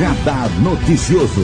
Radar Noticioso.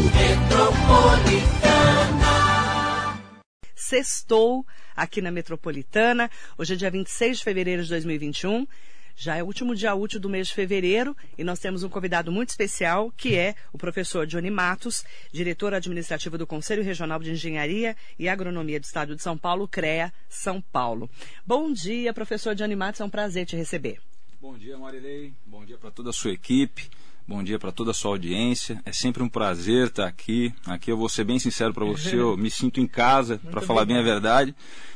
Sextou aqui na Metropolitana. Hoje é dia 26 de fevereiro de 2021. Já é o último dia útil do mês de fevereiro e nós temos um convidado muito especial, que é o professor Johnny Matos, diretor administrativo do Conselho Regional de Engenharia e Agronomia do Estado de São Paulo, CREA, São Paulo. Bom dia, professor Johnny Matos, é um prazer te receber. Bom dia, Marilei. Bom dia para toda a sua equipe. Bom dia para toda a sua audiência. É sempre um prazer estar aqui. Aqui eu vou ser bem sincero para você, eu me sinto em casa, para falar bem a verdade.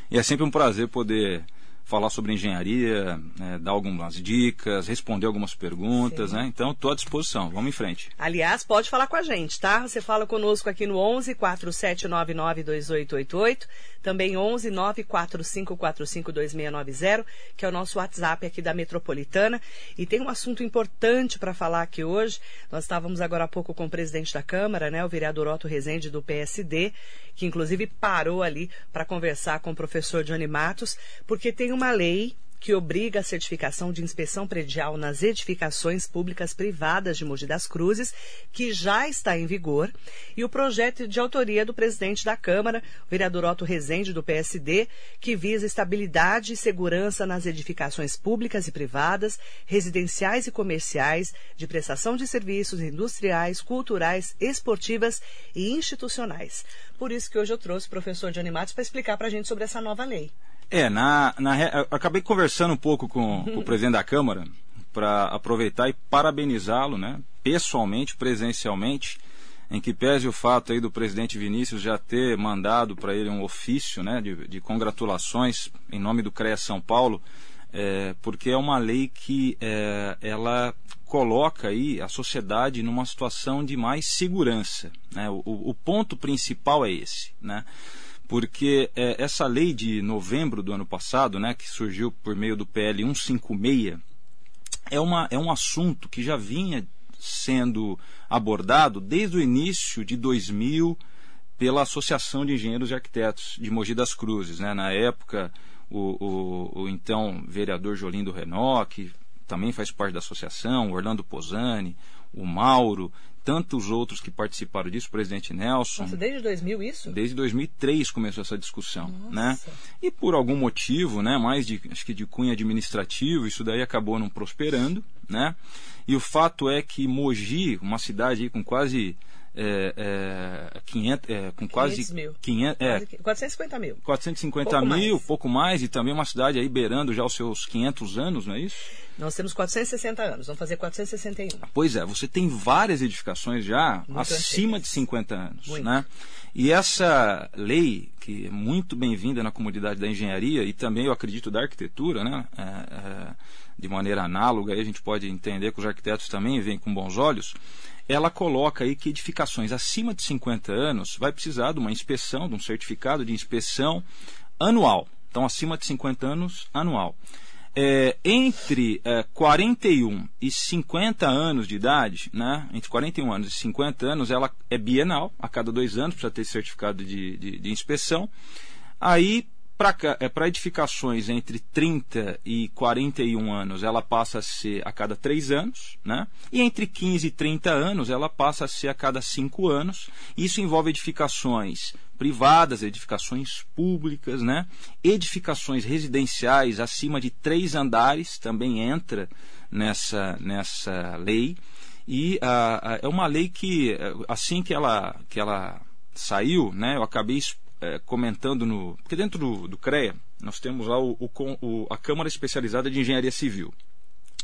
E é sempre um prazer poder falar sobre engenharia, é, dar algumas dicas, responder algumas perguntas, Sim. né? Então, estou à disposição. Vamos em frente. Aliás, pode falar com a gente, tá? Você fala conosco aqui no 11 4799 2888, também 11 94545 2690, que é o nosso WhatsApp aqui da Metropolitana. E tem um assunto importante para falar aqui hoje. Nós estávamos agora há pouco com o presidente da Câmara, né, o vereador Otto Rezende do PSD, que inclusive parou ali para conversar com o professor Johnny Matos, porque tem uma lei que obriga a certificação de inspeção predial nas edificações públicas privadas de Mogi das Cruzes, que já está em vigor, e o projeto de autoria do presidente da Câmara, o vereador Otto Rezende, do PSD, que visa estabilidade e segurança nas edificações públicas e privadas, residenciais e comerciais, de prestação de serviços industriais, culturais, esportivas e institucionais. Por isso que hoje eu trouxe o professor Johnny Matos para explicar para a gente sobre essa nova lei. É, na, na, acabei conversando um pouco com, com o presidente da Câmara para aproveitar e parabenizá-lo, né, pessoalmente, presencialmente, em que pese o fato aí do presidente Vinícius já ter mandado para ele um ofício né, de, de, congratulações em nome do CREA São Paulo, é, porque é uma lei que é, ela coloca aí a sociedade numa situação de mais segurança. Né? O, o ponto principal é esse. Né? Porque é, essa lei de novembro do ano passado, né, que surgiu por meio do PL 156, é, uma, é um assunto que já vinha sendo abordado desde o início de 2000 pela Associação de Engenheiros e Arquitetos de Mogi das Cruzes. Né? Na época, o, o, o então vereador Jolindo Renault, que também faz parte da associação, Orlando Posani, o Mauro, tantos outros que participaram disso, o presidente Nelson. Nossa, desde 2000 isso? Desde 2003 começou essa discussão, Nossa. né? E por algum motivo, né, mais de acho que de cunho administrativo, isso daí acabou não prosperando, né? E o fato é que Mogi, uma cidade com quase é, é, 500, é, com quase mil. 500, é, 450 mil. 450 pouco mil, mais. pouco mais, e também uma cidade aí beirando já os seus 500 anos, não é isso? Nós temos 460 anos, vamos fazer 461. Pois é, você tem várias edificações já muito acima antigas. de 50 anos, muito. né? E essa lei, que é muito bem-vinda na comunidade da engenharia e também, eu acredito, da arquitetura, né? É, é, de maneira análoga, aí a gente pode entender que os arquitetos também veem com bons olhos, ela coloca aí que edificações acima de 50 anos vai precisar de uma inspeção, de um certificado de inspeção anual. Então, acima de 50 anos, anual. É, entre é, 41 e 50 anos de idade, né, entre 41 anos e 50 anos, ela é bienal, a cada dois anos precisa ter certificado de, de, de inspeção. Aí para é, edificações entre 30 e 41 anos, ela passa a ser a cada 3 anos, né? e entre 15 e 30 anos, ela passa a ser a cada 5 anos. Isso envolve edificações privadas, edificações públicas, né? edificações residenciais acima de 3 andares também entra nessa, nessa lei. E a, é uma lei que, assim que ela, que ela saiu, né, eu acabei é, comentando no. Porque dentro do, do CREA nós temos lá o, o, a Câmara Especializada de Engenharia Civil.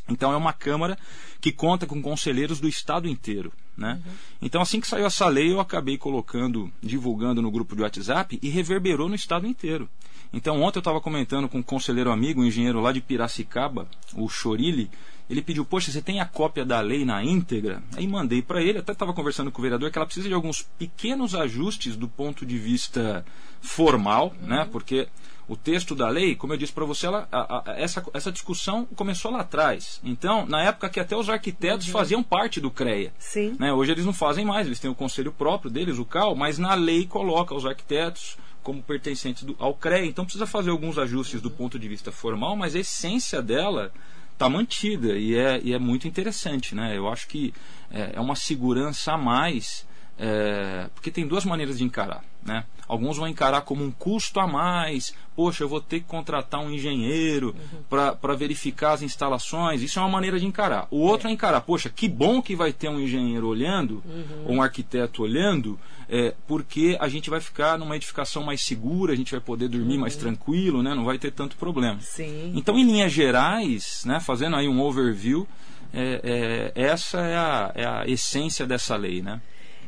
Então é uma Câmara que conta com conselheiros do Estado inteiro. Né? Uhum. Então, assim que saiu essa lei, eu acabei colocando, divulgando no grupo de WhatsApp e reverberou no Estado inteiro. Então, ontem eu estava comentando com um conselheiro amigo, um engenheiro lá de Piracicaba, o Chorilli, ele pediu, poxa, você tem a cópia da lei na íntegra? Aí mandei para ele, até estava conversando com o vereador, que ela precisa de alguns pequenos ajustes do ponto de vista formal, uhum. né? Porque o texto da lei, como eu disse para você, ela, a, a, essa, essa discussão começou lá atrás. Então, na época que até os arquitetos uhum. faziam parte do CREA. Sim. Né? Hoje eles não fazem mais, eles têm o conselho próprio deles, o CAL, mas na lei coloca os arquitetos como pertencentes do, ao CREA. Então precisa fazer alguns ajustes do ponto de vista formal, mas a essência dela está mantida e é, e é muito interessante. Né? Eu acho que é, é uma segurança a mais, é, porque tem duas maneiras de encarar. Né? Alguns vão encarar como um custo a mais. Poxa, eu vou ter que contratar um engenheiro uhum. para verificar as instalações. Isso é uma maneira de encarar. O outro é, é encarar, poxa, que bom que vai ter um engenheiro olhando, uhum. ou um arquiteto olhando, é, porque a gente vai ficar numa edificação mais segura, a gente vai poder dormir uhum. mais tranquilo, né? não vai ter tanto problema. Sim. Então, em linhas gerais, né, fazendo aí um overview, é, é, essa é a, é a essência dessa lei. Né?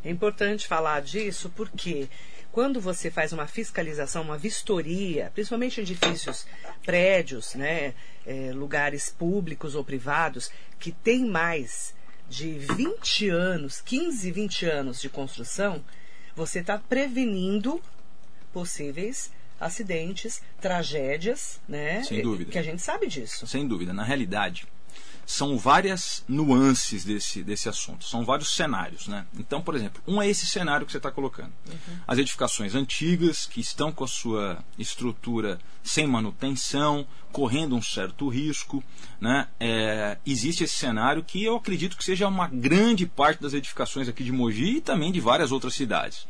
É importante falar disso porque quando você faz uma fiscalização, uma vistoria, principalmente edifícios, prédios, né, é, lugares públicos ou privados, que tem mais de 20 anos, 15, 20 anos de construção, você está prevenindo possíveis acidentes, tragédias, né? Sem dúvida. Que a gente sabe disso. Sem dúvida. Na realidade, são várias nuances desse, desse assunto, são vários cenários. Né? Então, por exemplo, um é esse cenário que você está colocando. Uhum. As edificações antigas, que estão com a sua estrutura sem manutenção, correndo um certo risco. Né? É, existe esse cenário que eu acredito que seja uma grande parte das edificações aqui de Mogi e também de várias outras cidades.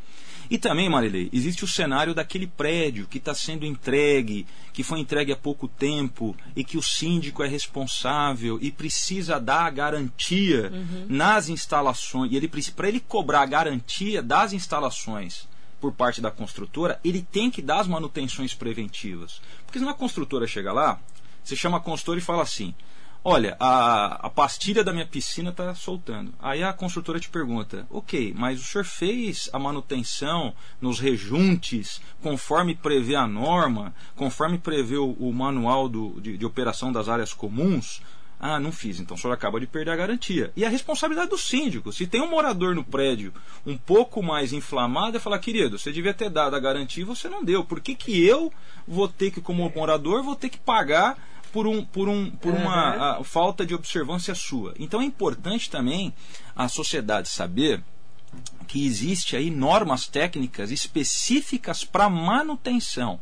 E também, Marilei, existe o cenário daquele prédio que está sendo entregue, que foi entregue há pouco tempo e que o síndico é responsável e precisa dar a garantia uhum. nas instalações. E ele para ele cobrar a garantia das instalações por parte da construtora, ele tem que dar as manutenções preventivas. Porque senão a construtora chega lá, você chama a consultora e fala assim: Olha, a, a pastilha da minha piscina está soltando. Aí a construtora te pergunta: Ok, mas o senhor fez a manutenção nos rejuntes conforme prevê a norma, conforme prevê o, o manual do, de, de operação das áreas comuns? Ah, não fiz, então o senhor acaba de perder a garantia. E a responsabilidade do síndico. Se tem um morador no prédio um pouco mais inflamado, é falar, querido, você devia ter dado a garantia e você não deu. Por que, que eu vou ter que, como morador, vou ter que pagar por, um, por, um, por uhum. uma falta de observância sua. Então é importante também a sociedade saber que existe aí normas técnicas específicas para manutenção.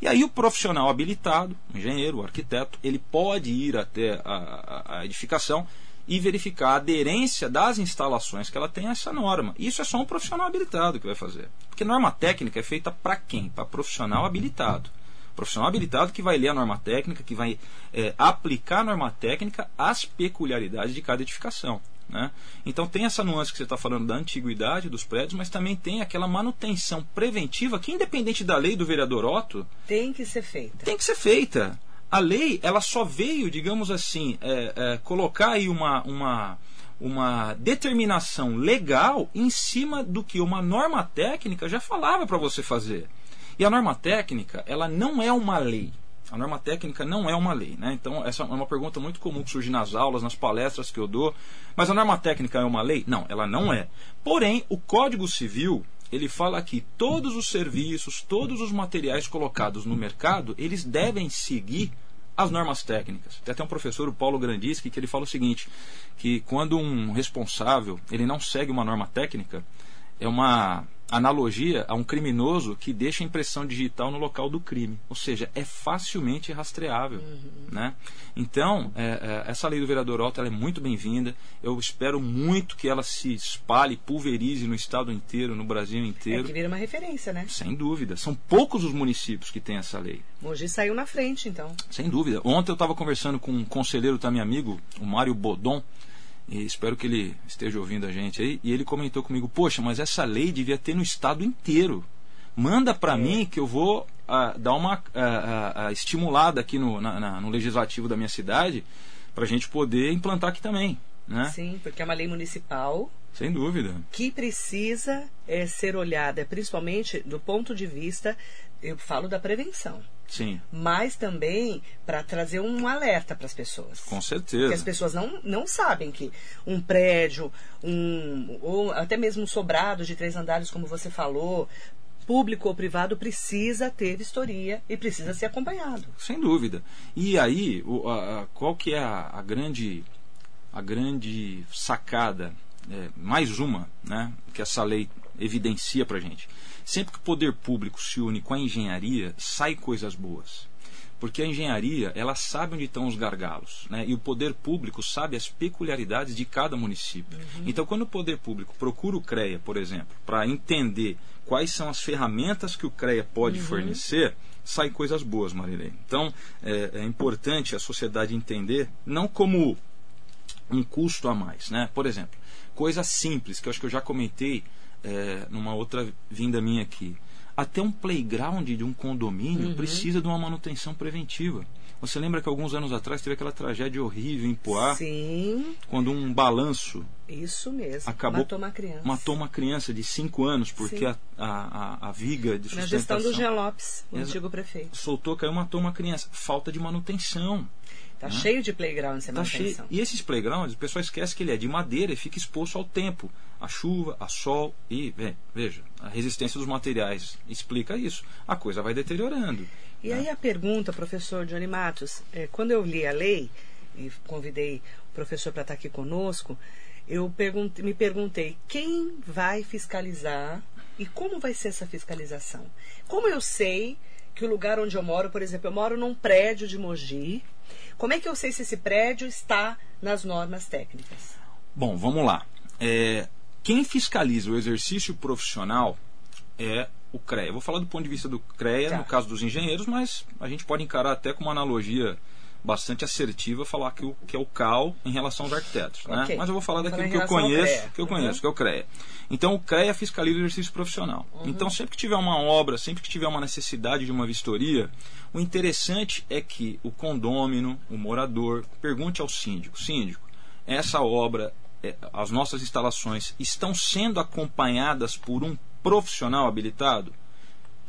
E aí o profissional habilitado, o engenheiro, o arquiteto, ele pode ir até a, a, edificação e verificar a aderência das instalações que ela tem a essa norma. Isso é só um profissional habilitado que vai fazer. Porque norma técnica é feita para quem? Para profissional habilitado profissional habilitado que vai ler a norma técnica, que vai é, aplicar a norma técnica às peculiaridades de cada edificação. Né? Então tem essa nuance que você está falando da antiguidade dos prédios, mas também tem aquela manutenção preventiva que, independente da lei do vereador Otto, tem que ser feita. Tem que ser feita. A lei ela só veio, digamos assim, é, é, colocar aí uma, uma, uma determinação legal em cima do que uma norma técnica já falava para você fazer. E a norma técnica, ela não é uma lei. A norma técnica não é uma lei. Né? Então, essa é uma pergunta muito comum que surge nas aulas, nas palestras que eu dou. Mas a norma técnica é uma lei? Não, ela não é. Porém, o Código Civil, ele fala que todos os serviços, todos os materiais colocados no mercado, eles devem seguir as normas técnicas. Tem até um professor, o Paulo Grandischi, que ele fala o seguinte, que quando um responsável ele não segue uma norma técnica, é uma analogia a um criminoso que deixa impressão digital no local do crime, ou seja, é facilmente rastreável, uhum. né? Então é, é, essa lei do vereador Otto é muito bem-vinda. Eu espero muito que ela se espalhe, pulverize no estado inteiro, no Brasil inteiro. É que vira uma referência, né? Sem dúvida. São poucos os municípios que têm essa lei. Hoje saiu na frente, então. Sem dúvida. Ontem eu estava conversando com um conselheiro, tá meu amigo, o Mário Bodon e espero que ele esteja ouvindo a gente aí. E ele comentou comigo: Poxa, mas essa lei devia ter no estado inteiro. Manda para é. mim que eu vou uh, dar uma uh, uh, estimulada aqui no, na, na, no legislativo da minha cidade para a gente poder implantar aqui também. Né? Sim, porque é uma lei municipal. Sem dúvida. Que precisa é, ser olhada, principalmente do ponto de vista, eu falo da prevenção. Sim. Mas também para trazer um alerta para as pessoas. Com certeza. Porque as pessoas não, não sabem que um prédio, um, ou até mesmo um sobrado de três andares, como você falou, público ou privado precisa ter vistoria e precisa ser acompanhado. Sem dúvida. E aí, o, a, qual que é a, a, grande a grande sacada, é, mais uma, né, que essa lei evidencia para gente? Sempre que o poder público se une com a engenharia, sai coisas boas. Porque a engenharia, ela sabe onde estão os gargalos, né? E o poder público sabe as peculiaridades de cada município. Uhum. Então, quando o poder público procura o CREA, por exemplo, para entender quais são as ferramentas que o CREA pode uhum. fornecer, saem coisas boas, Marilene. Então, é, é importante a sociedade entender, não como um custo a mais, né? Por exemplo, coisa simples, que eu acho que eu já comentei é, numa outra vinda minha aqui. Até um playground de um condomínio uhum. precisa de uma manutenção preventiva. Você lembra que alguns anos atrás teve aquela tragédia horrível em Poá? Sim. Quando um balanço. Isso mesmo. Acabou, matou uma criança. Matou uma criança de 5 anos porque a, a, a, a, viga de sustentação. Na gestão do Jean Lopes, o antigo prefeito. Soltou, caiu, matou uma criança. Falta de manutenção. Tá né? cheio de playgrounds sem tá cheio. E esses playgrounds, o pessoal esquece que ele é de madeira e fica exposto ao tempo, à chuva, a sol e, veja, a resistência dos materiais explica isso. A coisa vai deteriorando. E né? aí a pergunta, professor Johnny Matos, é, quando eu li a lei e convidei o professor para estar aqui conosco, eu perguntei, me perguntei quem vai fiscalizar e como vai ser essa fiscalização. Como eu sei que o lugar onde eu moro, por exemplo, eu moro num prédio de Mogi, como é que eu sei se esse prédio está nas normas técnicas? Bom, vamos lá. É, quem fiscaliza o exercício profissional é o CREA. Eu vou falar do ponto de vista do CREA, tá. no caso dos engenheiros, mas a gente pode encarar até com uma analogia bastante assertiva falar que, o, que é o CAL em relação aos arquitetos. Né? Okay. Mas eu vou falar daquilo que eu conheço, que eu conheço, uhum. que é o CREA. Então o CREA fiscaliza o exercício profissional. Uhum. Então sempre que tiver uma obra, sempre que tiver uma necessidade de uma vistoria, o interessante é que o condômino, o morador, pergunte ao síndico: síndico, essa obra, é, as nossas instalações estão sendo acompanhadas por um profissional habilitado?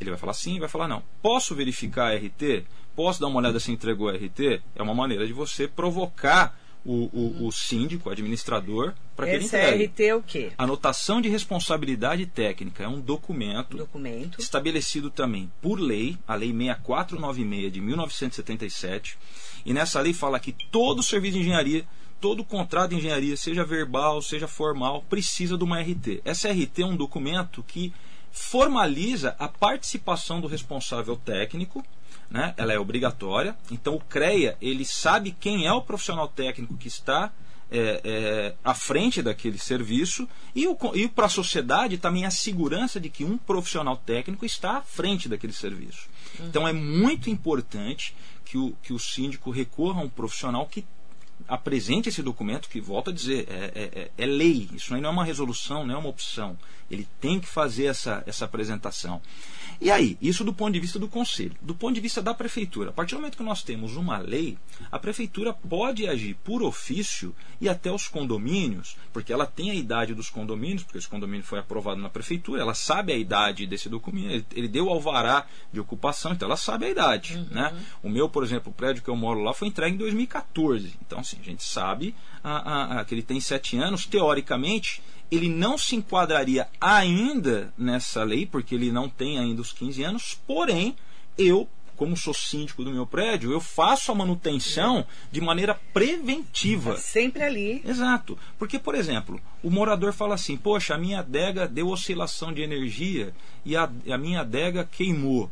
Ele vai falar sim, vai falar não. Posso verificar a RT? Posso dar uma olhada se entregou a RT? É uma maneira de você provocar o, o, o síndico, o administrador, para que ele entregue. RT é o quê? Anotação de responsabilidade técnica. É um documento, documento estabelecido também por lei, a Lei 6496 de 1977. E nessa lei fala que todo serviço de engenharia, todo contrato de engenharia, seja verbal, seja formal, precisa de uma RT. Essa RT é um documento que formaliza a participação do responsável técnico né? ela é obrigatória. Então o CREA ele sabe quem é o profissional técnico que está é, é, à frente daquele serviço e, e para a sociedade também a segurança de que um profissional técnico está à frente daquele serviço. Uhum. Então é muito importante que o, que o síndico recorra a um profissional que apresente esse documento que, volto a dizer, é, é, é, é, lei. Isso aí não é uma resolução, não é uma opção. Ele tem que fazer essa, essa apresentação. E aí, isso do ponto de vista do conselho. Do ponto de vista da prefeitura, a partir do momento que nós temos uma lei, a prefeitura pode agir por ofício e até os condomínios, porque ela tem a idade dos condomínios, porque esse condomínio foi aprovado na prefeitura, ela sabe a idade desse documento, ele deu alvará de ocupação, então ela sabe a idade. Uhum. Né? O meu, por exemplo, o prédio que eu moro lá foi entregue em 2014. Então, assim, a gente sabe a, a, a, que ele tem sete anos, teoricamente, ele não se enquadraria ainda nessa lei, porque ele não tem ainda os 15 anos, porém, eu, como sou síndico do meu prédio, eu faço a manutenção de maneira preventiva. Tá sempre ali. Exato. Porque, por exemplo, o morador fala assim: Poxa, a minha adega deu oscilação de energia e a, a minha adega queimou.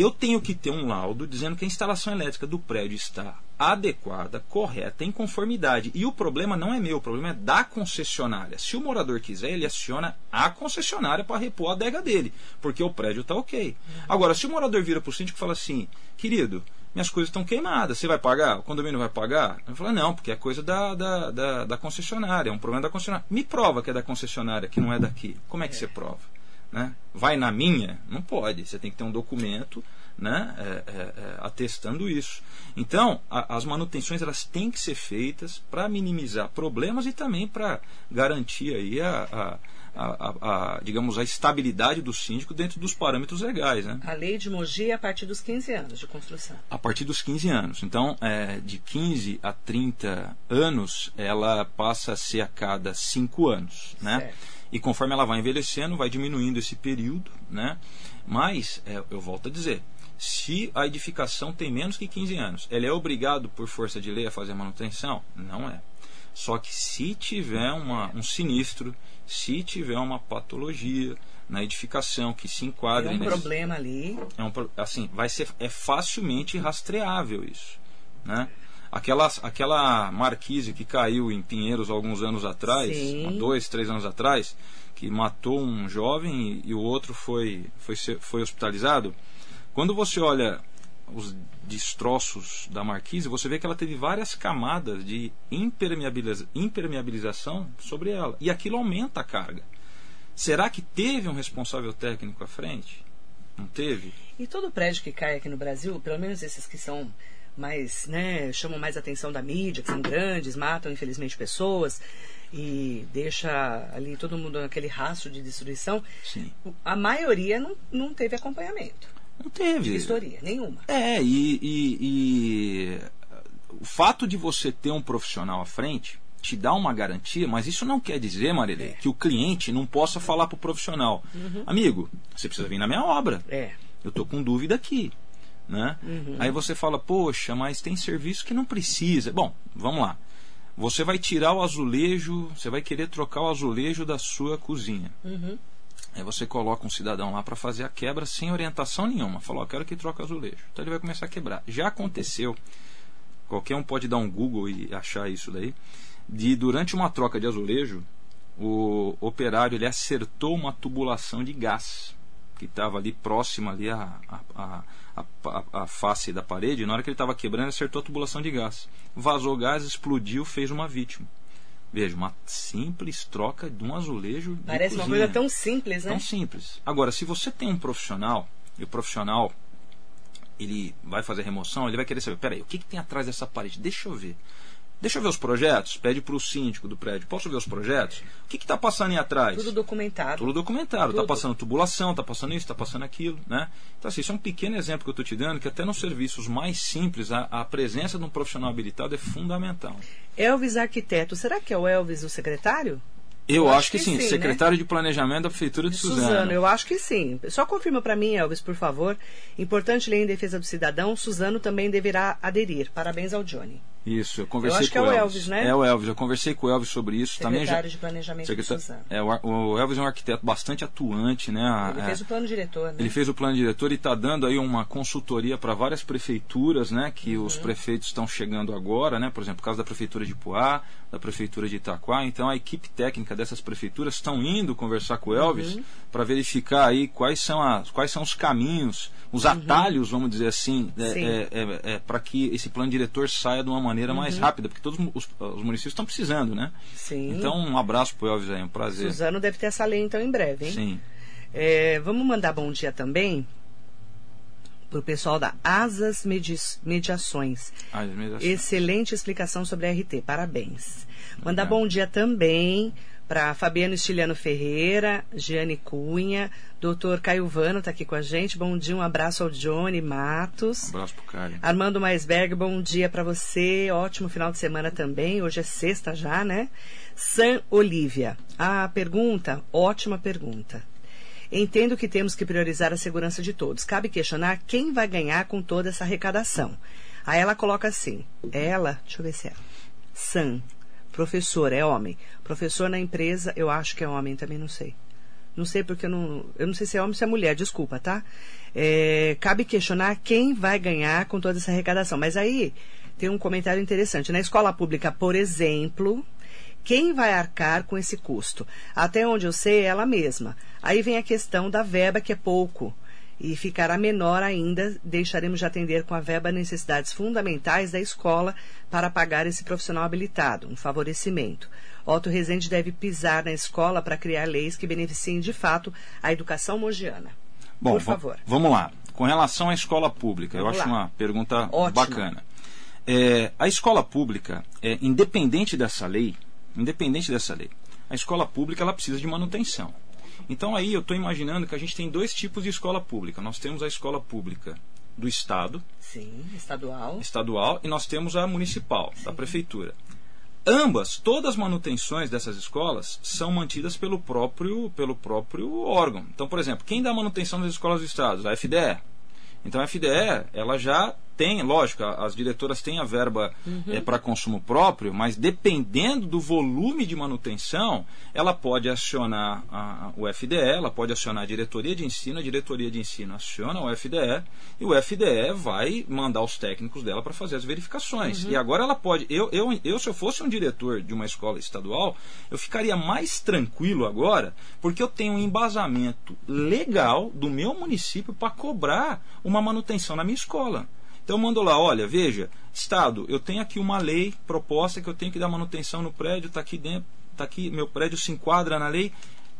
Eu tenho que ter um laudo dizendo que a instalação elétrica do prédio está adequada, correta, em conformidade. E o problema não é meu, o problema é da concessionária. Se o morador quiser, ele aciona a concessionária para repor a adega dele, porque o prédio está ok. Agora, se o morador vira para o síndico e fala assim, querido, minhas coisas estão queimadas, você vai pagar? O condomínio vai pagar? Ele fala, não, porque é coisa da, da, da, da concessionária, é um problema da concessionária. Me prova que é da concessionária, que não é daqui. Como é que é. você prova? Né? Vai na minha? Não pode. Você tem que ter um documento né, é, é, é, atestando isso. Então, a, as manutenções elas têm que ser feitas para minimizar problemas e também para garantir aí a, a, a, digamos, a estabilidade do síndico dentro dos parâmetros legais. Né? A lei de Mogi é a partir dos 15 anos de construção. A partir dos 15 anos. Então, é, de 15 a 30 anos, ela passa a ser a cada 5 anos. Né? Certo. E conforme ela vai envelhecendo, vai diminuindo esse período. Né? Mas, é, eu volto a dizer, se a edificação tem menos que 15 anos, ele é obrigado por força de lei a fazer manutenção? Não é. Só que se tiver uma, um sinistro, se tiver uma patologia, na edificação que se enquadre. Tem um nesse- problema ali. é um, assim, vai ser é facilmente rastreável isso, né? Aquela, aquela marquise que caiu em Pinheiros alguns anos atrás, Sim. dois, três anos atrás, que matou um jovem e, e o outro foi, foi, foi hospitalizado. Quando você olha os destroços da marquise, você vê que ela teve várias camadas de impermeabiliza- impermeabilização sobre ela. E aquilo aumenta a carga. Será que teve um responsável técnico à frente? Não teve? E todo prédio que cai aqui no Brasil, pelo menos esses que são mais, né, chamam mais atenção da mídia, que são grandes, matam infelizmente pessoas e deixa ali todo mundo naquele rastro de destruição, Sim. a maioria não, não teve acompanhamento Não teve. vistoria, nenhuma. É, e, e- e, o fato de você ter um profissional à frente te dá uma garantia, mas isso não quer dizer, Marilê, É. que o cliente não possa falar para o profissional: Uhum. amigo, você precisa vir na minha obra. É. Eu tô com dúvida aqui. Né? Uhum. Aí você fala, poxa, mas tem serviço que não precisa. Bom, vamos lá. Você vai tirar o azulejo, você vai querer trocar o azulejo da sua cozinha. Uhum. Aí você coloca um cidadão lá para fazer a quebra sem orientação nenhuma. Falou, ó, quero que troque azulejo. Então ele vai começar a quebrar. Já aconteceu, qualquer um pode dar um Google e achar isso daí, de durante uma troca de azulejo, o operário ele acertou uma tubulação de gás que estava ali próxima ali à, à, à, à- à face da parede. Na hora que ele estava quebrando, acertou a tubulação de gás. Vazou gás, explodiu, fez uma vítima. Veja, uma simples troca de um azulejo. Parece uma coisa tão simples, né? Tão simples. Agora, se você tem um profissional, e o profissional ele vai fazer remoção, ele vai querer saber, peraí, o que, que tem atrás dessa parede? Deixa eu ver. Deixa eu ver os projetos. Pede para o síndico do prédio, posso ver os projetos? O que está passando aí atrás? Tudo documentado. Tudo documentado. Está passando tubulação, está passando isso, está passando aquilo. Né? Então, assim, isso é um pequeno exemplo que eu estou te dando, que até nos serviços mais simples, a, a presença de um profissional habilitado é fundamental. Elvis Arquiteto, será que é o Elvis o secretário? Eu, Eu acho, acho que, que sim, sim, né? secretário de Planejamento da Prefeitura de Suzano. Suzano, eu acho que sim. Só confirma para mim, Elvis, por favor. Importante lei em defesa do cidadão. Suzano também deverá aderir. Parabéns ao Johnny. Isso, eu conversei Eu acho que com é o Elvis. Elvis, né? É o Elvis, eu conversei com o Elvis sobre isso. Também já, Secretário de Planejamento de Secretário- Suzano. é, o o Elvis é um arquiteto bastante atuante, né? Ele É, fez o plano diretor, né? Ele fez o plano diretor e está dando aí uma consultoria para várias prefeituras, né? Que os Uhum. prefeitos estão chegando agora, né? Por exemplo, por causa da prefeitura de Poá, da prefeitura de Itaquá. Então a equipe técnica dessas prefeituras estão indo conversar com o Elvis Uhum. para verificar aí quais são, as, quais são os caminhos, os atalhos, vamos dizer assim, Uhum. Sim. para que esse plano diretor saia de uma maneira mais rápida, porque todos os, os municípios estão precisando, né? Sim. Então um abraço pro Elvis aí, um prazer. Suzano deve ter essa lei então em breve, hein? Sim. É, vamos mandar bom dia também pro pessoal da Asas Medi- Mediações. Mesmo assim. Excelente explicação sobre a RT, parabéns. Mandar bom dia também para Fabiano Estiliano Ferreira, Giane Cunha, doutor Caio Vano está aqui com a gente. Bom dia, um abraço ao Johnny Matos. Um abraço pro Caio. Armando Maisberg, bom dia para você. Ótimo final de semana também. Hoje é sexta já, né? San Olivia. A pergunta, ótima pergunta. Entendo que temos que priorizar a segurança de todos. Cabe questionar quem vai ganhar com toda essa arrecadação. Aí ela coloca assim: ela, deixa eu ver se é ela. San, professor, é homem. Professor na empresa, eu acho que é homem, também não sei. Não sei porque eu não. Eu não sei se é homem ou se é mulher, desculpa, tá? É, cabe questionar quem vai ganhar com toda essa arrecadação. Mas aí tem um comentário interessante. Na escola pública, por exemplo, quem vai arcar com esse custo? Até onde eu sei, é ela mesma. Aí vem a questão da verba, que é pouco. E ficará menor ainda, deixaremos de atender com a verba necessidades fundamentais da escola para pagar esse profissional habilitado, um favorecimento. Otto Rezende deve pisar na escola para criar leis que beneficiem de fato a educação mogiana. Bom, Por favor. vamos lá. Com relação à escola pública, Vamos eu acho lá. uma pergunta Ótimo. bacana. É, a escola pública, é, independente dessa lei, independente dessa lei, a escola pública ela precisa de manutenção. Então aí eu estou imaginando que a gente tem dois tipos de escola pública. Nós temos a escola pública do Estado, Sim, estadual. estadual, e nós temos a municipal, da prefeitura. Ambas, todas as manutenções dessas escolas são mantidas pelo próprio, pelo próprio órgão. Então, por exemplo, quem dá manutenção das escolas do Estado? A FDE. Então, a FDE ela já tem, lógico, as diretoras têm a verba uhum. é, para consumo próprio, mas dependendo do volume de manutenção, ela pode acionar a, o FDE, ela pode acionar a diretoria de ensino, a diretoria de ensino aciona o FDE e o FDE vai mandar os técnicos dela para fazer as verificações. Uhum. E agora ela pode. Eu, eu, eu, se eu fosse um diretor de uma escola estadual, eu ficaria mais tranquilo agora, porque eu tenho um embasamento legal do meu município para cobrar uma manutenção na minha escola. Então eu mando lá, olha, veja, Estado, eu tenho aqui uma lei proposta que eu tenho que dar manutenção no prédio, está aqui dentro, está aqui, meu prédio se enquadra na lei.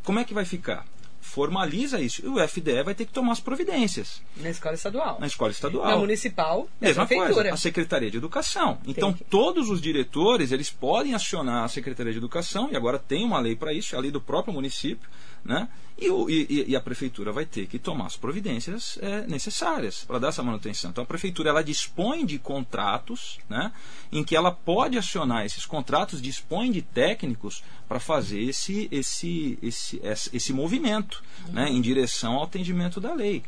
Como é que vai ficar? formaliza isso. E o FDE vai ter que tomar as providências. Na escola estadual. Na escola estadual. Na municipal, na Mesma coisa, a Secretaria de Educação. Então, que... todos os diretores, eles podem acionar a Secretaria de Educação, e agora tem uma lei para isso, é a lei do próprio município, né? E, e, e, a prefeitura vai ter que tomar as providências é, necessárias para dar essa manutenção. Então a prefeitura ela dispõe de contratos, né, em que ela pode acionar esses contratos, dispõe de técnicos para fazer esse, esse, esse, esse, esse movimento uhum. né, em direção ao atendimento da lei.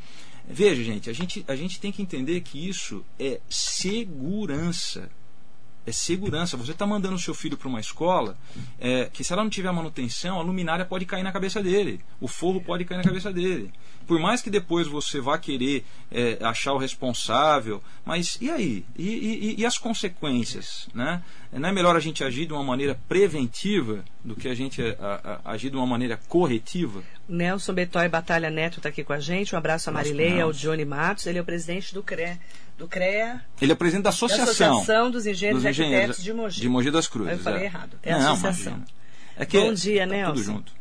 Veja, gente, a gente, a gente tem que entender que isso é segurança é segurança. Você está mandando o seu filho para uma escola é, que, se ela não tiver manutenção, a luminária pode cair na cabeça dele, o forro pode cair na cabeça dele. Por mais que depois você vá querer é, achar o responsável, mas e aí? E, e, e, as consequências? Né? Não é melhor a gente agir de uma maneira preventiva do que a gente a, a, agir de uma maneira corretiva? Nelson Betói Batalha Neto está aqui com a gente. Um abraço a Marileia, ao Johnny Matos. Ele é o presidente do CRE do CREA. Ele é presidente da Associação, da Associação dos Engenheiros, dos engenheiros Arquitetos de Mogi. De Mogi das Cruzes. Eu falei é. errado. É Não, a associação. É que Bom dia, tá Nelson. Tudo junto.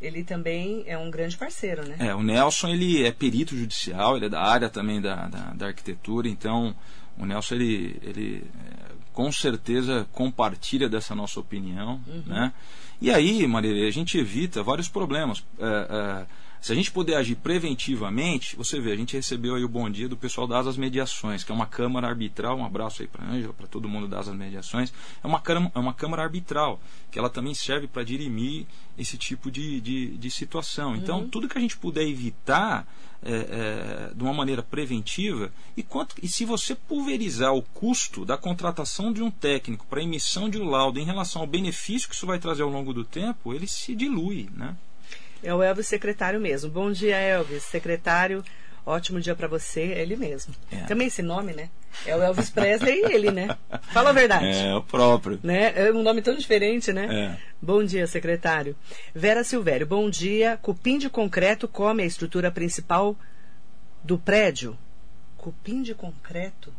Ele também é um grande parceiro, né? É, o Nelson ele é perito judicial, ele é da área também da, da, da arquitetura, então o Nelson ele, ele é, com certeza compartilha dessa nossa opinião, uhum. né? E aí, Maria, a gente evita vários problemas. É, é, se a gente puder agir preventivamente, você vê, a gente recebeu aí o bom dia do pessoal das Asas Mediações, que é uma câmara arbitral, um abraço aí para a Ângela, para todo mundo das Asas Mediações, é uma, câmara, é uma câmara arbitral, que ela também serve para dirimir esse tipo de, de, de situação. Então, uhum. tudo que a gente puder evitar é, é, de uma maneira preventiva, e, quanto, e se você pulverizar o custo da contratação de um técnico para emissão de um laudo em relação ao benefício que isso vai trazer ao longo do tempo, ele se dilui, né? É o Elvis secretário mesmo. Bom dia, Elvis. Secretário, ótimo dia para você. É ele mesmo. É. Também esse nome, né? É o Elvis Presley e ele, né? Fala a verdade. É, o próprio. Né? É um nome tão diferente, né? É. Bom dia, secretário. Vera Silvério, bom dia. Cupim de concreto come a estrutura principal do prédio? Cupim de concreto?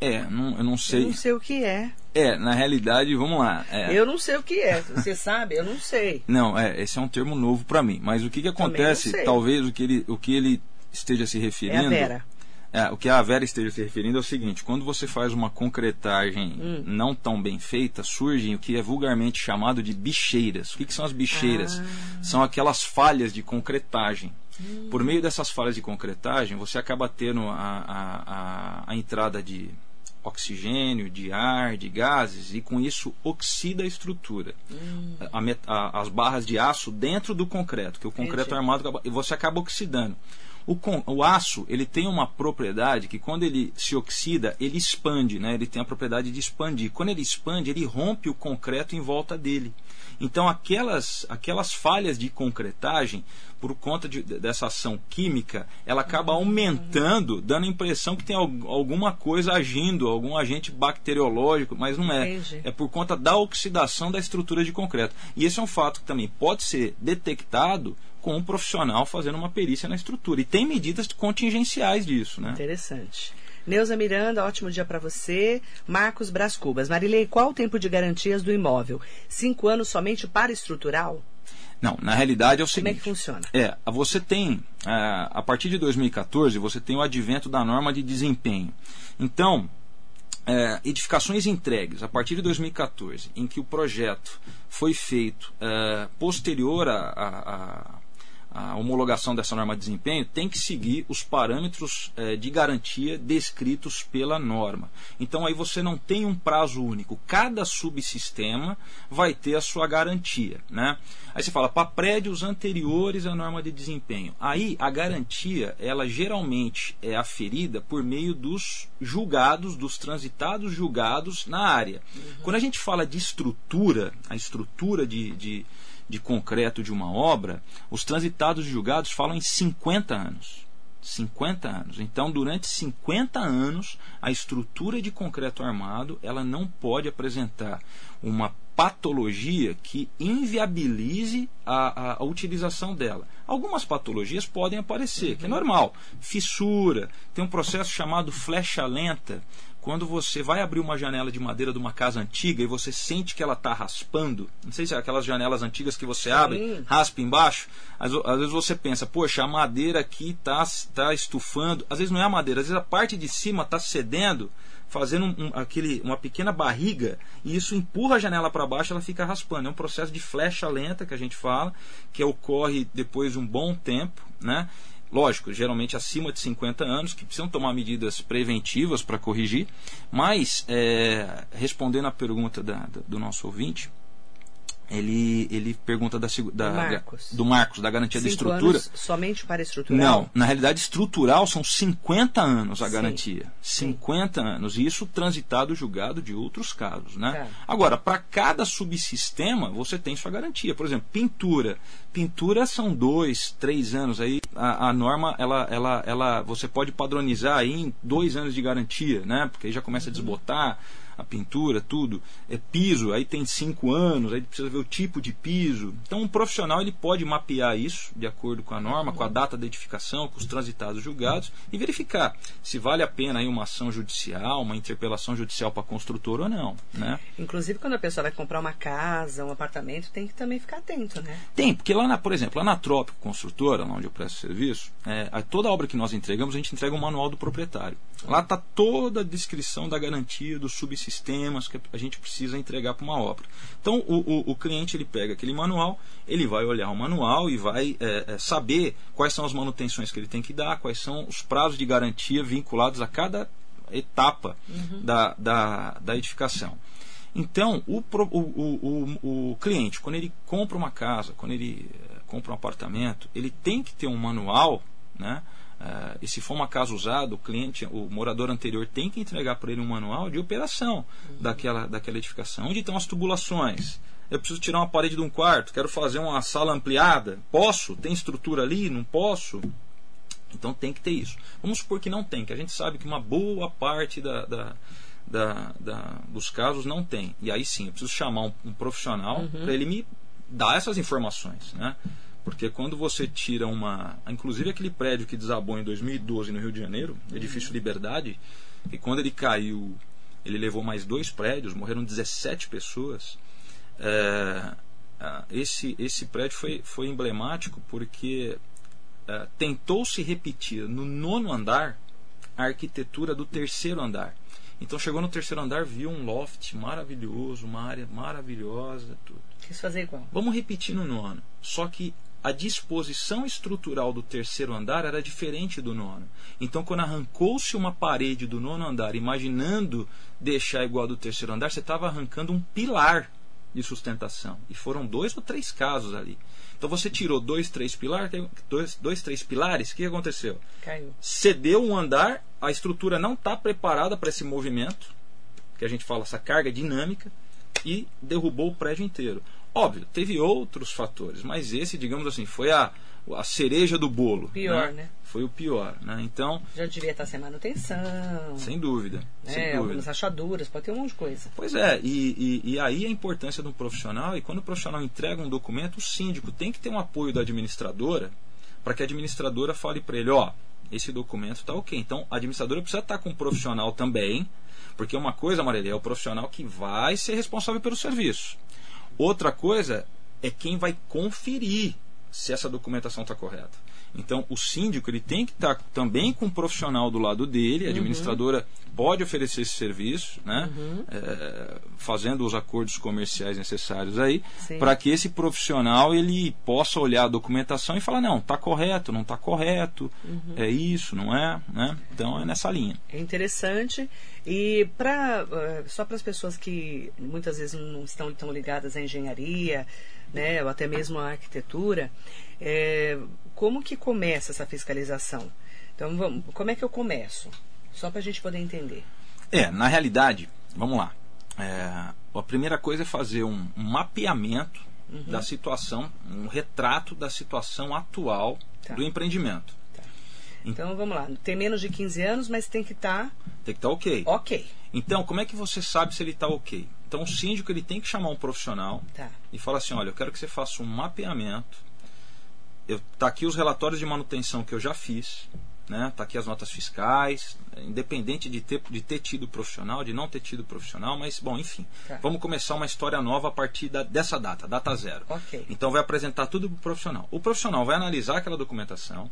É, não, eu não sei. Eu não sei o que é. É, na realidade, vamos lá. É. Eu não sei o que é. Você sabe? Eu não sei. Não, é, esse é um termo novo para mim. Mas o que, que acontece? Talvez o que, ele, o que ele esteja se referindo. É a Vera. É, o que a Vera esteja se referindo é o seguinte: quando você faz uma concretagem hum. não tão bem feita, surgem o que é vulgarmente chamado de bicheiras. O que, que são as bicheiras? Ah. São aquelas falhas de concretagem. Hum. Por meio dessas falhas de concretagem, você acaba tendo a, a, a, a entrada de oxigênio, de ar, de gases, e com isso oxida a estrutura. Hum. A, a, as barras de aço dentro do concreto, que o concreto Entendi. armado, e você acaba oxidando. O, o, aço ele tem uma propriedade que quando ele se oxida, ele expande, né? ele tem a propriedade de expandir. Quando ele expande, ele rompe o concreto em volta dele. Então, aquelas, aquelas falhas de concretagem, por conta de, dessa ação química, ela acaba aumentando, dando a impressão que tem alguma coisa agindo, algum agente bacteriológico, mas não é. Entendi. É por conta da oxidação da estrutura de concreto. E esse é um fato que também pode ser detectado com um profissional fazendo uma perícia na estrutura. E tem medidas contingenciais disso. Né? Interessante. Neuza Miranda, ótimo dia para você. Marcos Bras Cubas. Marilei, qual o tempo de garantias do imóvel? Cinco anos somente para estrutural? Não, na realidade é o seguinte. Como é que funciona? É, você tem, é, a partir de 2014, você tem o advento da norma de desempenho. Então, é, edificações entregues a partir de 2014, em que o projeto foi feito é, posterior a, a, a a homologação dessa norma de desempenho tem que seguir os parâmetros eh, de garantia descritos pela norma. Então aí você não tem um prazo único. Cada subsistema vai ter a sua garantia. Né? Aí você fala, para prédios anteriores à norma de desempenho. Aí a garantia, ela geralmente é aferida por meio dos julgados, dos transitados julgados na área. Uhum. Quando a gente fala de estrutura, a estrutura de, de de concreto de uma obra, os transitados e julgados falam em 50 anos. 50 anos. Então, durante 50 anos, a estrutura de concreto armado ela não pode apresentar uma patologia que inviabilize a, a, a utilização dela. Algumas patologias podem aparecer, que é normal. Fissura, tem um processo chamado flecha lenta, quando você vai abrir uma janela de madeira de uma casa antiga e você sente que ela está raspando, não sei se é aquelas janelas antigas que você abre, raspa embaixo, às, às, vezes você pensa, poxa, a madeira aqui está tá estufando, às vezes não é a madeira, às vezes a parte de cima está cedendo, fazendo um, um, aquele, uma pequena barriga e isso empurra a janela para baixo ela fica raspando. É um processo de flecha lenta que a gente fala, que ocorre depois de um bom tempo, né? Lógico, geralmente acima de 50 anos, que precisam tomar medidas preventivas para corrigir, mas, é, respondendo à pergunta da, do nosso ouvinte, ele, ele pergunta da, da, Marcos. do Marcos, da garantia Cinco da estrutura. Somente para estrutural? Não, na realidade, estrutural são 50 anos a Sim. garantia. Sim. 50 anos. E isso transitado julgado de outros casos. Né? Tá. Agora, para cada subsistema, você tem sua garantia. Por exemplo, pintura. Pintura são dois, três anos. Aí a, a norma, ela, ela, ela, você pode padronizar aí em dois anos de garantia, né? Porque aí já começa uhum. a desbotar a pintura, tudo. É piso, aí tem cinco anos, aí precisa ver o tipo de piso. Então, um profissional ele pode mapear isso de acordo com a norma, com a data da edificação, com os transitados julgados e verificar se vale a pena aí uma ação judicial, uma interpelação judicial para construtor ou não, né? Inclusive, quando a pessoa vai comprar uma casa, um apartamento, tem que também ficar atento, né? Tem, porque lá, na, por exemplo, lá na Trópico Construtora, onde eu presto serviço, é, a, toda a obra que nós entregamos, a gente entrega um manual do proprietário. Lá está toda a descrição da garantia do subsídio sistemas que a gente precisa entregar para uma obra. Então o, o, o, cliente ele pega aquele manual, ele vai olhar o manual e vai é, é, saber quais são as manutenções que ele tem que dar, quais são os prazos de garantia vinculados a cada etapa uhum. da, da, da edificação. Então, o, o, o, o, cliente, quando ele compra uma casa, quando ele é, compra um apartamento, ele tem que ter um manual, né? Uh, e se for uma casa usada, o cliente, o morador anterior tem que entregar para ele um manual de operação uhum. daquela, daquela edificação. Onde estão as tubulações? Eu preciso tirar uma parede de um quarto, quero fazer uma sala ampliada. Posso? Tem estrutura ali? Não posso? Então tem que ter isso. Vamos supor que não tem, que a gente sabe que uma boa parte da, da, da, da dos casos não tem. E aí sim, eu preciso chamar um, um profissional uhum. para ele me dar essas informações. Né? Porque quando você tira uma. Inclusive aquele prédio que desabou em 2012 no Rio de Janeiro, edifício Liberdade, e quando ele caiu, ele levou mais dois prédios, morreram 17 pessoas. É, esse, esse prédio foi, foi emblemático porque é, tentou se repetir no nono andar a arquitetura do terceiro andar. Então chegou no terceiro andar, viu um loft maravilhoso, uma área maravilhosa, tudo. Quis fazer igual. Vamos repetir no nono. Só que a disposição estrutural do terceiro andar era diferente do nono. Então, quando arrancou-se uma parede do nono andar, imaginando deixar igual do terceiro andar, você estava arrancando um pilar de sustentação. E foram dois ou três casos ali. Então você tirou dois, três pilares, dois, dois, três pilares, o que aconteceu? Caiu. Cedeu um andar, a estrutura não está preparada para esse movimento, que a gente fala essa carga dinâmica, e derrubou o prédio inteiro. Óbvio, teve outros fatores, mas esse, digamos assim, foi a, a cereja do bolo. Pior, né? né? Foi o pior, né? Então. Já devia estar sem manutenção. Sem dúvida. Né? Sem dúvida. Algumas rachaduras, pode ter um monte de coisa. Pois é, e, e, e aí a importância de um profissional, e quando o profissional entrega um documento, o síndico tem que ter um apoio da administradora para que a administradora fale para ele, ó, esse documento está ok. Então a administradora precisa estar com um profissional também, porque uma coisa, Marília, é o profissional que vai ser responsável pelo serviço. Outra coisa é quem vai conferir se essa documentação está correta. Então, o síndico ele tem que estar tá também com um profissional do lado dele, a administradora uhum. pode oferecer esse serviço, né? Uhum. É, fazendo os acordos comerciais necessários aí, para que esse profissional ele possa olhar a documentação e falar, não, está correto, não está correto, uhum. é isso, não é? Né? Então, é nessa linha. É interessante. E pra, eh, só para as pessoas que muitas vezes não estão tão ligadas à engenharia, né, ou até mesmo à arquitetura, é, como que começa essa fiscalização? Então, vamos, como é que eu começo? Só para a gente poder entender. É, na realidade, vamos lá. É, a primeira coisa é fazer um, um mapeamento uhum. da situação, um retrato da situação atual tá. do empreendimento. Tá. Então vamos lá, tem menos de 15 anos, mas tem que estar. Tá... Tem que estar tá ok. Ok. Então, como é que você sabe se ele está ok? Então, o síndico ele tem que chamar um profissional tá. e falar assim: olha, eu quero que você faça um mapeamento eu, tá aqui os relatórios de manutenção que eu já fiz, né? Tá aqui as notas fiscais, independente de ter, de ter tido profissional, de não ter tido profissional, mas bom, enfim. Tá. Vamos começar uma história nova a partir da, dessa data, data zero. Okay. Então vai apresentar tudo para o profissional. O profissional vai analisar aquela documentação,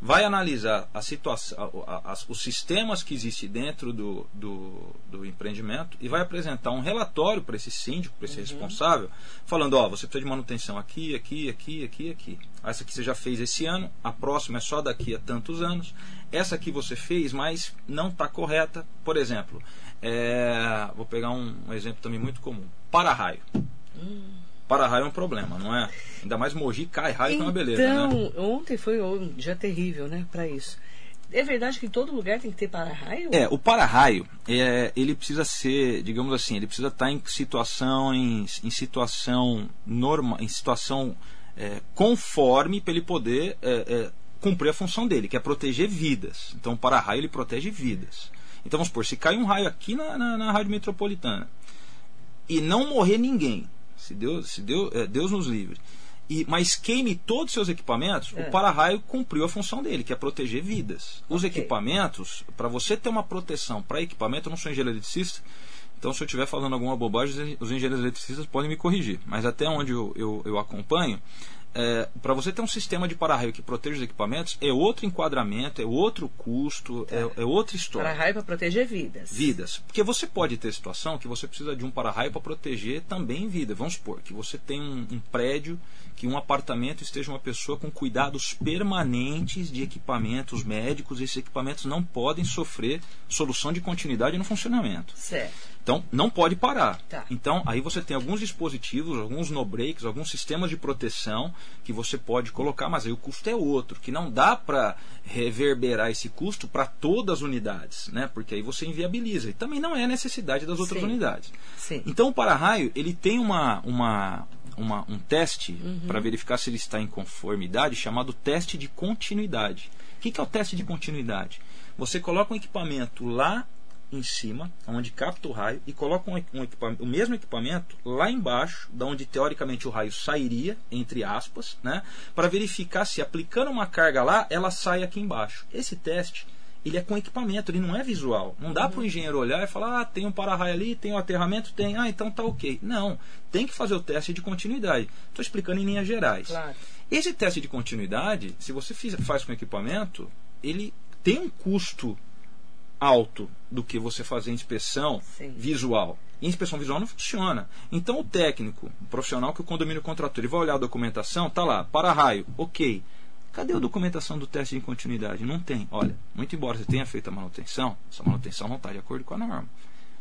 vai analisar a situação, a, a, os sistemas que existem dentro do, do, do, empreendimento e vai apresentar um relatório para esse síndico, para esse uhum. responsável, falando: ó, você precisa de manutenção aqui, aqui, aqui, aqui, aqui. Essa aqui você já fez esse ano, a próxima é só daqui a tantos anos. Essa aqui você fez, mas não está correta. Por exemplo, é, vou pegar um, um, exemplo também muito comum: para-raio. Hum para-raio é um problema, não é? Ainda mais Mogi cai raio então, é uma beleza, né? Então, ontem foi um dia terrível, né, para isso. É verdade que em todo lugar tem que ter para-raio? É, o para-raio, é, ele precisa ser, digamos assim, ele precisa estar em situação, em, em situação normal, em situação é, conforme para ele poder é, é, cumprir a função dele, que é proteger vidas. Então o para-raio ele protege vidas. Então vamos supor, se cai um raio aqui na, na, na rádio metropolitana e não morrer ninguém, se Deus, se Deus, é, Deus nos livre. E, mas queime todos os seus equipamentos, é. o para-raio cumpriu a função dele, que é proteger vidas. Os okay. equipamentos, para você ter uma proteção para equipamento, eu não sou engenheiro eletricista, então se eu estiver falando alguma bobagem, os engenheiros eletricistas podem me corrigir. Mas até onde eu, eu, eu acompanho, é, para você ter um sistema de para-raio que proteja os equipamentos, é outro enquadramento, é outro custo, tá. é, é, outra história. Para-raio para proteger vidas. Vidas. Porque você pode ter situação que você precisa de um para-raio para proteger também vida. Vamos supor que você tem um, um prédio, que um apartamento esteja uma pessoa com cuidados permanentes de equipamentos médicos, esses equipamentos não podem sofrer solução de continuidade no funcionamento. Certo. Então, não pode parar. Tá. Então, aí você tem alguns dispositivos, alguns no-breaks, alguns sistemas de proteção que você pode colocar, mas aí o custo é outro, que não dá para reverberar esse custo para todas as unidades, né? Porque aí você inviabiliza. E também não é necessidade das outras Sim. unidades. Sim. Então, o para-raio, ele tem uma, uma, uma um teste uhum. para verificar se ele está em conformidade, chamado teste de continuidade. O que, que é o teste de continuidade? Você coloca um equipamento lá em cima, onde capta o raio, e coloca um, um o mesmo equipamento lá embaixo, da onde teoricamente o raio sairia, entre aspas, né, para verificar se aplicando uma carga lá, ela sai aqui embaixo. Esse teste ele é com equipamento, ele não é visual. Não dá para o engenheiro olhar e falar, ah, tem um para-raio ali, tem um aterramento, tem, ah, então tá ok. Não, tem que fazer o teste de continuidade. Estou explicando em linhas gerais. Claro. Esse teste de continuidade, se você faz com equipamento, ele tem um custo alto do que você fazer inspeção Sim. visual. E inspeção visual não funciona. Então o técnico, o profissional que o condomínio contratou, ele vai olhar a documentação, tá lá, para-raio, ok. Cadê a documentação do teste de continuidade? Não tem. Olha, muito embora você tenha feito a manutenção, essa manutenção não está de acordo com a norma.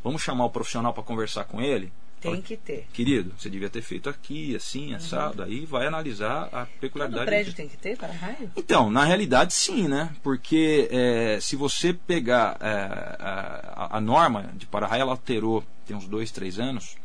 Vamos chamar o profissional para conversar com ele? Tem que ter. Querido, você devia ter feito aqui, assim, uhum. assado. Uhum. Aí vai analisar a peculiaridade. Todo prédio tem que ter para-raio? Então, na realidade, sim, né? Porque é, se você pegar é, a, a, norma de para-raio, ela alterou tem uns dois, três anos.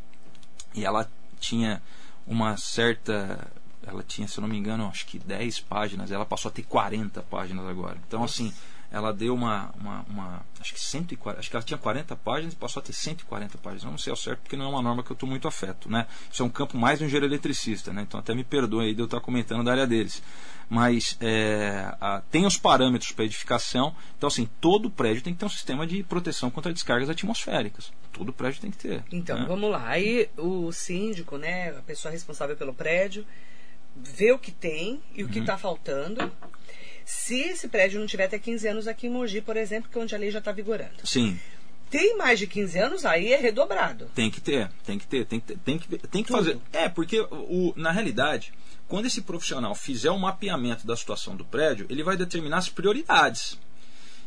E ela tinha uma certa. Ela tinha, se eu não me engano, acho que 10 páginas. Ela passou a ter 40 páginas agora. Então, assim ela deu uma, uma, uma, acho que 140, acho que ela tinha 40 páginas e passou a ter 140 páginas. Não sei ao certo porque não é uma norma que eu estou muito afeto, né? Isso é um campo mais um engenheiro eletricista, né? Então até me perdoe aí de eu estar comentando da área deles. Mas é, a, tem os parâmetros para edificação. Então assim, todo prédio tem que ter um sistema de proteção contra descargas atmosféricas. Todo prédio tem que ter. Então, né? vamos lá. Aí o síndico, né, a pessoa responsável pelo prédio, vê o que tem e o que está uhum. faltando se esse prédio não tiver até 15 anos aqui em Mogi, por exemplo, que é onde a lei já está vigorando. Sim. Tem mais de 15 anos, aí é redobrado. Tem que ter, tem que ter, tem que, ter, tem que, tem que fazer. É, porque o, na realidade, quando esse profissional fizer um mapeamento da situação do prédio, ele vai determinar as prioridades.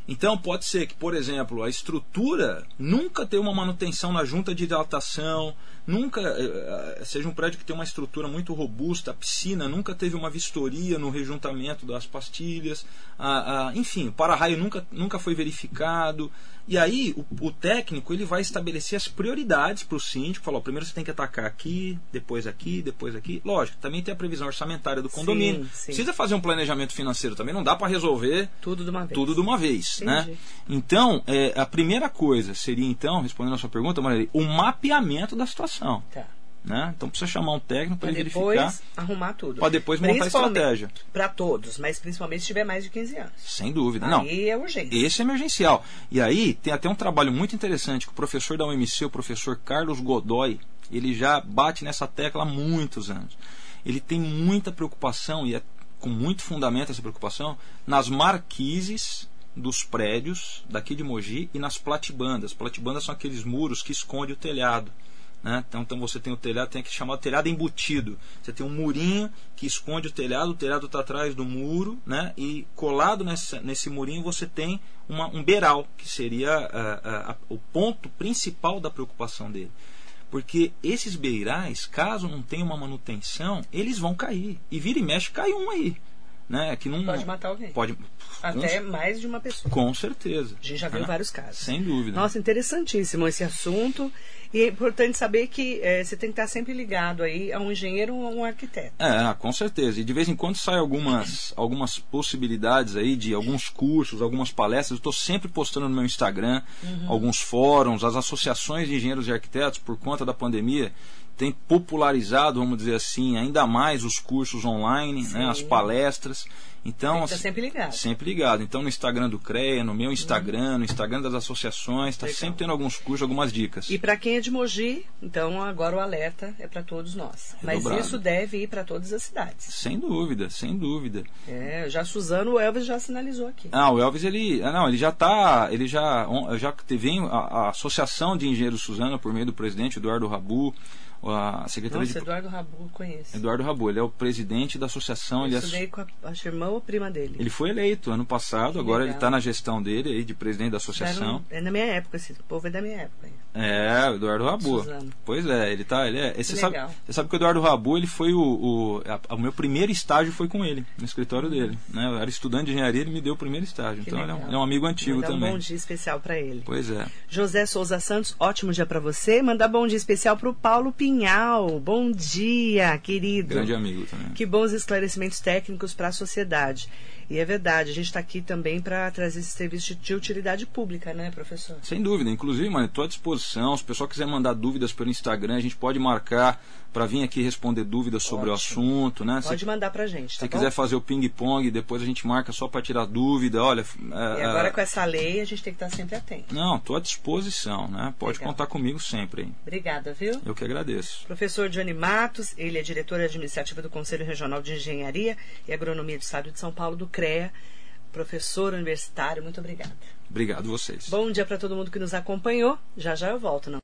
Então pode ser que, por exemplo, a estrutura nunca tenha uma manutenção na junta de hidratação, nunca eh, eh, seja um prédio que tem uma estrutura muito robusta, a piscina nunca teve uma vistoria no rejuntamento das pastilhas, a, a, enfim, o para-raio nunca, nunca foi verificado. E aí o, o técnico ele vai estabelecer as prioridades para o síndico, falar, primeiro você tem que atacar aqui, depois aqui, depois aqui. Lógico, também tem a previsão orçamentária do condomínio. Sim, sim. Precisa fazer um planejamento financeiro também, não dá para resolver tudo de uma vez. Tudo de uma vez né? Então, é, a primeira coisa seria então, respondendo a sua pergunta, Maria, o mapeamento da situação. Tá. Né? Então precisa chamar um técnico para verificar. arrumar tudo. Para depois montar a estratégia. Para todos, mas principalmente se tiver mais de 15 anos. Sem dúvida. Aí não. é urgente. Esse é emergencial. E aí tem até um trabalho muito interessante que o professor da UMC, o professor Carlos Godoy, ele já bate nessa tecla há muitos anos. Ele tem muita preocupação, e é com muito fundamento essa preocupação, nas marquises dos prédios daqui de Mogi e nas platibandas. Platibandas são aqueles muros que escondem o telhado. Né? Então, então você tem o telhado, tem que chamar o telhado embutido. Você tem um murinho que esconde o telhado, o telhado está atrás do muro, né? e colado nesse, nesse murinho você tem uma, um beiral, que seria uh, uh, o ponto principal da preocupação dele. Porque esses beirais, caso não tenha uma manutenção, eles vão cair. E vira e mexe, cai um aí né? Que não pode matar alguém. Pode até com, mais de uma pessoa. Com certeza. A gente já viu é. vários casos. Sem dúvida. Nossa, interessantíssimo esse assunto. E é importante saber que é, você tem que estar sempre ligado aí a um engenheiro ou a um arquiteto. É, com certeza. E de vez em quando saem algumas, algumas possibilidades aí de alguns cursos, algumas palestras. Eu estou sempre postando no meu Instagram uhum. alguns fóruns, as associações de engenheiros e arquitetos, por conta da pandemia, tem popularizado, vamos dizer assim, ainda mais os cursos online, né, as palestras. Então, tá sempre ligado. Sempre ligado. Então, no Instagram do CREA, no meu Instagram, no Instagram das associações, está sempre tendo alguns cursos, algumas dicas. E para quem é de Mogi, então agora o alerta é para todos nós. Mas isso deve ir para todas as cidades. Sem dúvida, sem dúvida. É, já Suzano, o Elvis já sinalizou aqui. Ah, o Elvis ele, ah, não, ele já está, ele já, já teve a, a Associação de Engenheiros Suzano por meio do presidente Eduardo Rabu a secretaria Nossa, de... Eduardo Rabu, conheço. Eduardo Rabu, ele é o presidente da associação. Eu ele é... com a, irmã ou prima dele. Ele foi eleito ano passado, que agora legal. ele está na gestão dele, aí, de presidente da associação. É na minha época, esse povo é da minha época. É, o Eduardo Rabu. Suzano. Pois é, ele tá. Ele é, você, sabe, você sabe que o Eduardo Rabu, ele foi o. O, a, o meu primeiro estágio foi com ele, no escritório dele. Né? Eu era estudante de engenharia, ele me deu o primeiro estágio. Que então ele é, um, ele é, um, amigo antigo Mandar também. um bom dia especial para ele. Pois é. José Souza Santos, ótimo dia para você. Mandar bom dia especial para o Paulo Pinhal. Bom dia, querido. Grande amigo também. Que bons esclarecimentos técnicos para a sociedade. E é verdade, a gente está aqui também para trazer esse serviço de utilidade pública, né, professor? Sem dúvida. Inclusive, mano, estou à disposição. Se o pessoal quiser mandar dúvidas pelo Instagram, a gente pode marcar para vir aqui responder dúvidas sobre Ótimo. o assunto, né? Pode se, mandar para a gente, tá Se bom? quiser fazer o ping-pong, depois a gente marca só para tirar dúvida. Olha. É, e agora é... com essa lei a gente tem que estar sempre atento. Não, estou à disposição, né? Pode contar comigo sempre. Hein? Obrigada, viu? Eu que agradeço. Professor Johnny Matos, ele é diretor administrativo do Conselho Regional de Engenharia e Agronomia do Estado de São Paulo do CREA professor universitário, muito obrigada. Obrigado vocês. Bom dia para todo mundo que nos acompanhou. Já já eu volto. Não?